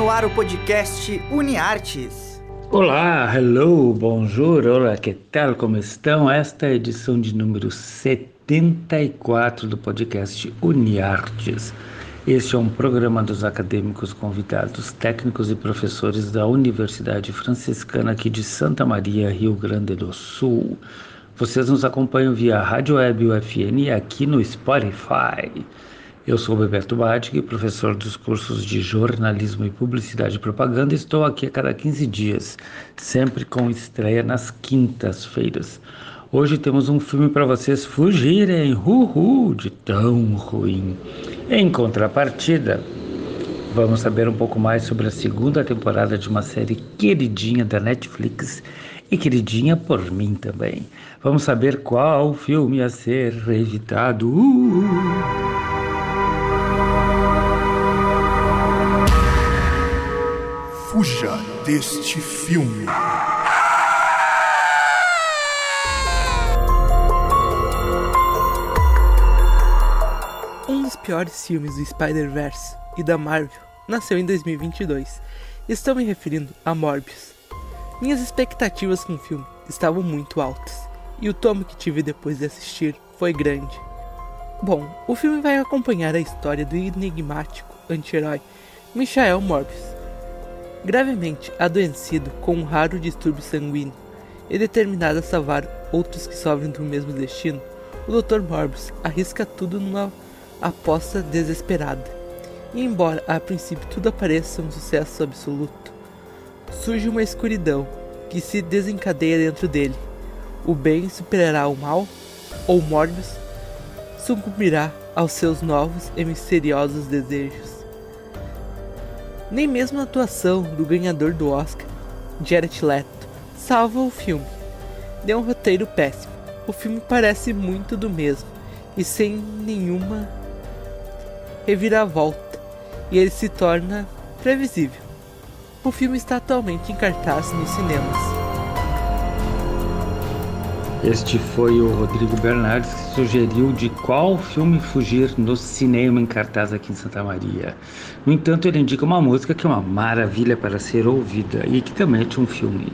no ar o podcast UniArtes. Olá, hello, bonjour, olá, que tal, como estão? Esta é a edição de número 74 do podcast UniArtes. Este é um programa dos acadêmicos convidados, técnicos e professores da Universidade Franciscana aqui de Santa Maria, Rio Grande do Sul. Vocês nos acompanham via Rádio Web UFN e aqui no Spotify. Eu sou Bebeto Badig, professor dos cursos de jornalismo e publicidade e propaganda. Estou aqui a cada 15 dias, sempre com estreia nas quintas-feiras. Hoje temos um filme para vocês fugirem, uhul, de tão ruim. Em contrapartida, vamos saber um pouco mais sobre a segunda temporada de uma série queridinha da Netflix e queridinha por mim também. Vamos saber qual filme a ser evitado. Uh! Fuja deste filme. Um dos piores filmes do Spider-Verse e da Marvel nasceu em 2022. Estou me referindo a Morbius. Minhas expectativas com o filme estavam muito altas e o tomo que tive depois de assistir foi grande. Bom, o filme vai acompanhar a história do enigmático anti-herói Michael Morbius, gravemente adoecido com um raro distúrbio sanguíneo e determinado a salvar outros que sofrem do mesmo destino, o Dr. Morbius arrisca tudo numa aposta desesperada. E embora a princípio tudo pareça um sucesso absoluto, surge uma escuridão que se desencadeia dentro dele. O bem superará o mal, ou Morbius sucumbirá aos seus novos e misteriosos desejos. Nem mesmo a atuação do ganhador do Oscar, Jared Leto, salva o filme. Deu um roteiro péssimo. O filme parece muito do mesmo e sem nenhuma reviravolta, e ele se torna previsível. O filme está atualmente em cartaz nos cinemas. Este foi o Rodrigo Bernardes que sugeriu de qual filme fugir no cinema em cartaz aqui em Santa Maria. No entanto, ele indica uma música que é uma maravilha para ser ouvida e que também é um filme.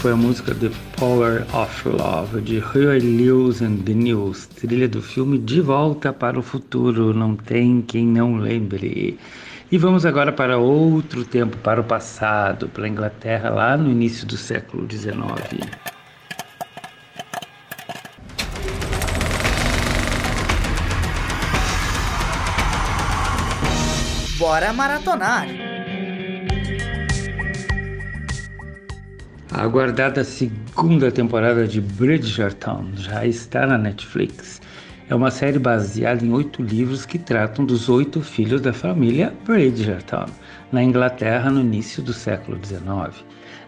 Foi a música The Power of Love de Huey Lewis and the News, trilha do filme De Volta para o Futuro, não tem quem não lembre. E vamos agora para outro tempo, para o passado, para a Inglaterra, lá no início do século XIX. Bora maratonar! A aguardada segunda temporada de Bridgerton já está na Netflix. É uma série baseada em oito livros que tratam dos oito filhos da família Bridgerton, na Inglaterra no início do século XIX.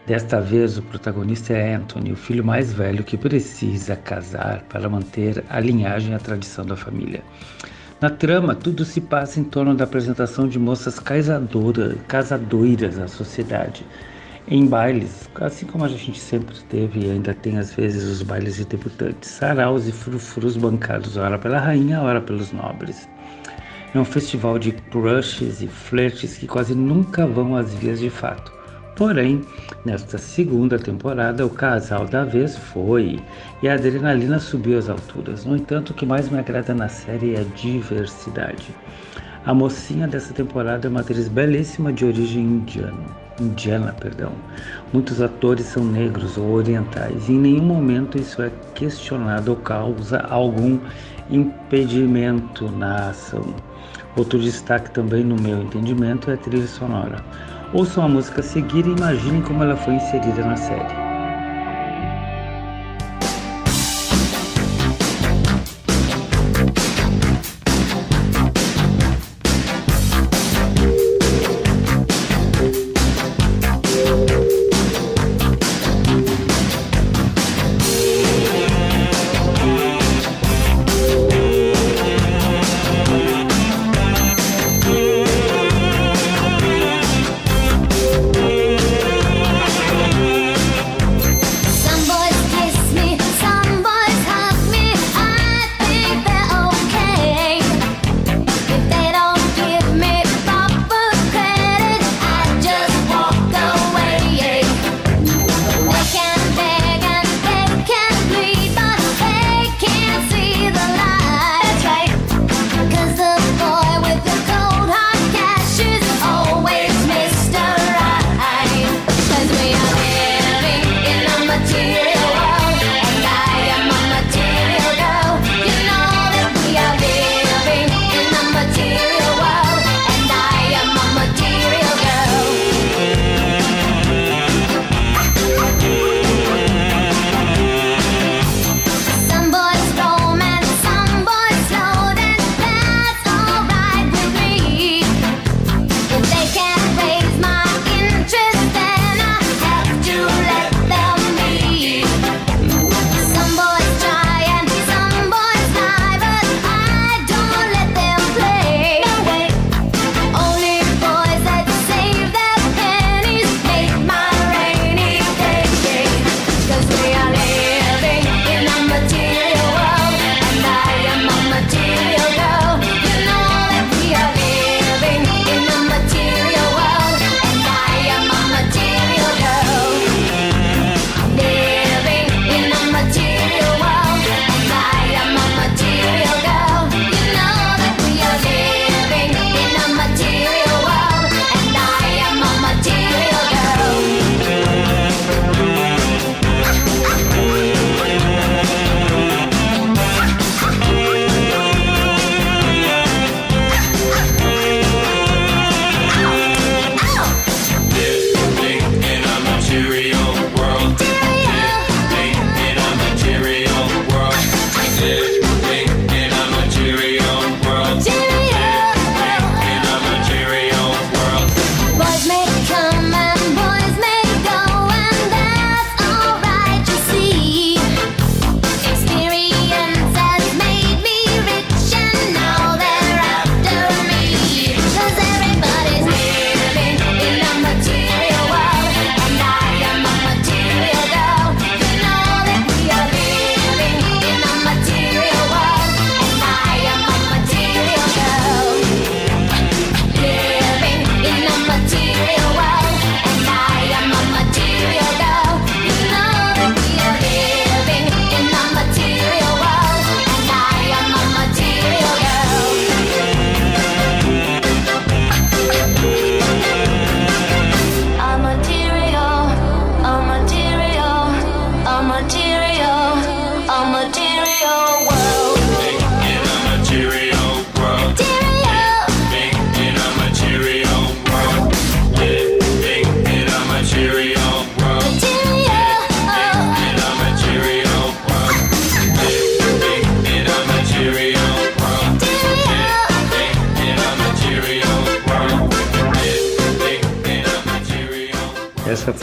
Desta vez, o protagonista é Anthony, o filho mais velho que precisa casar para manter a linhagem e a tradição da família. Na trama, tudo se passa em torno da apresentação de moças casadoras, casadoiras à sociedade em bailes, assim como a gente sempre teve e ainda tem às vezes os bailes de debutantes, saraus e frufrus bancados ora pela rainha, ora pelos nobres. É um festival de crushes e flirts que quase nunca vão às vias de fato. Porém, nesta segunda temporada, o casal da vez foi e a adrenalina subiu às alturas. No entanto, o que mais me agrada na série é a diversidade. A mocinha dessa temporada é uma atriz belíssima de origem indiana. indiana perdão. Muitos atores são negros ou orientais e em nenhum momento isso é questionado ou causa algum impedimento na ação. Outro destaque também, no meu entendimento, é a trilha sonora. Ouçam a música a seguir e imaginem como ela foi inserida na série.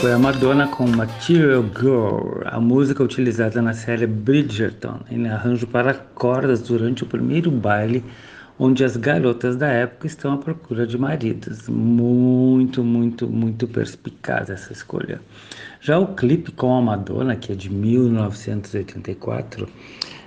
Foi a Madonna com Material Girl, a música utilizada na série Bridgerton, em arranjo para cordas durante o primeiro baile, onde as garotas da época estão à procura de maridos. Muito, muito, muito perspicaz essa escolha. Já o clipe com a Madonna, que é de 1984,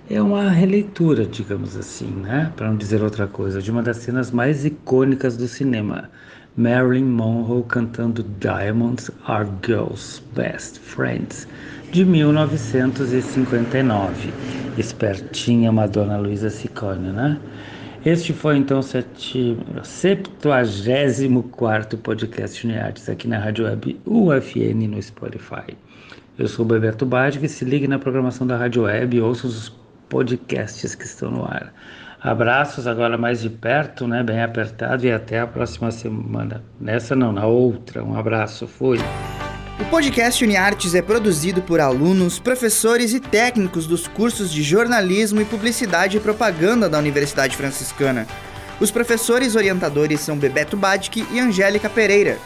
é uma releitura, digamos assim, né? Para não dizer outra coisa, de uma das cenas mais icônicas do cinema. Marilyn Monroe cantando Diamonds Are Girls' Best Friends, de 1959. Espertinha Madonna Luisa Ciccone, né? Este foi então o 74 podcast Uniartes aqui na Rádio Web UFN no Spotify. Eu sou o Bebeto Badic, se ligue na programação da Rádio Web ouça os podcasts que estão no ar. Abraços agora mais de perto, né? Bem apertado e até a próxima semana. Nessa não, na outra. Um abraço, fui. O podcast UniArtes é produzido por alunos, professores e técnicos dos cursos de jornalismo e publicidade e propaganda da Universidade Franciscana. Os professores orientadores são Bebeto Badic e Angélica Pereira.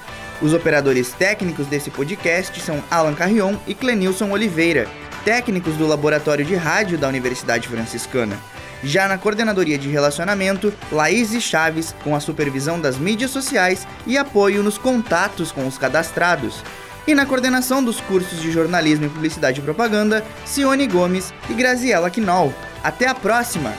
Os operadores técnicos desse podcast são Alan Carrion e Clenilson Oliveira, técnicos do Laboratório de Rádio da Universidade Franciscana. Já na coordenadoria de relacionamento, Laís Chaves, com a supervisão das mídias sociais e apoio nos contatos com os cadastrados. E na coordenação dos cursos de jornalismo e publicidade e propaganda, Cione Gomes e Graziela Quinol. Até a próxima!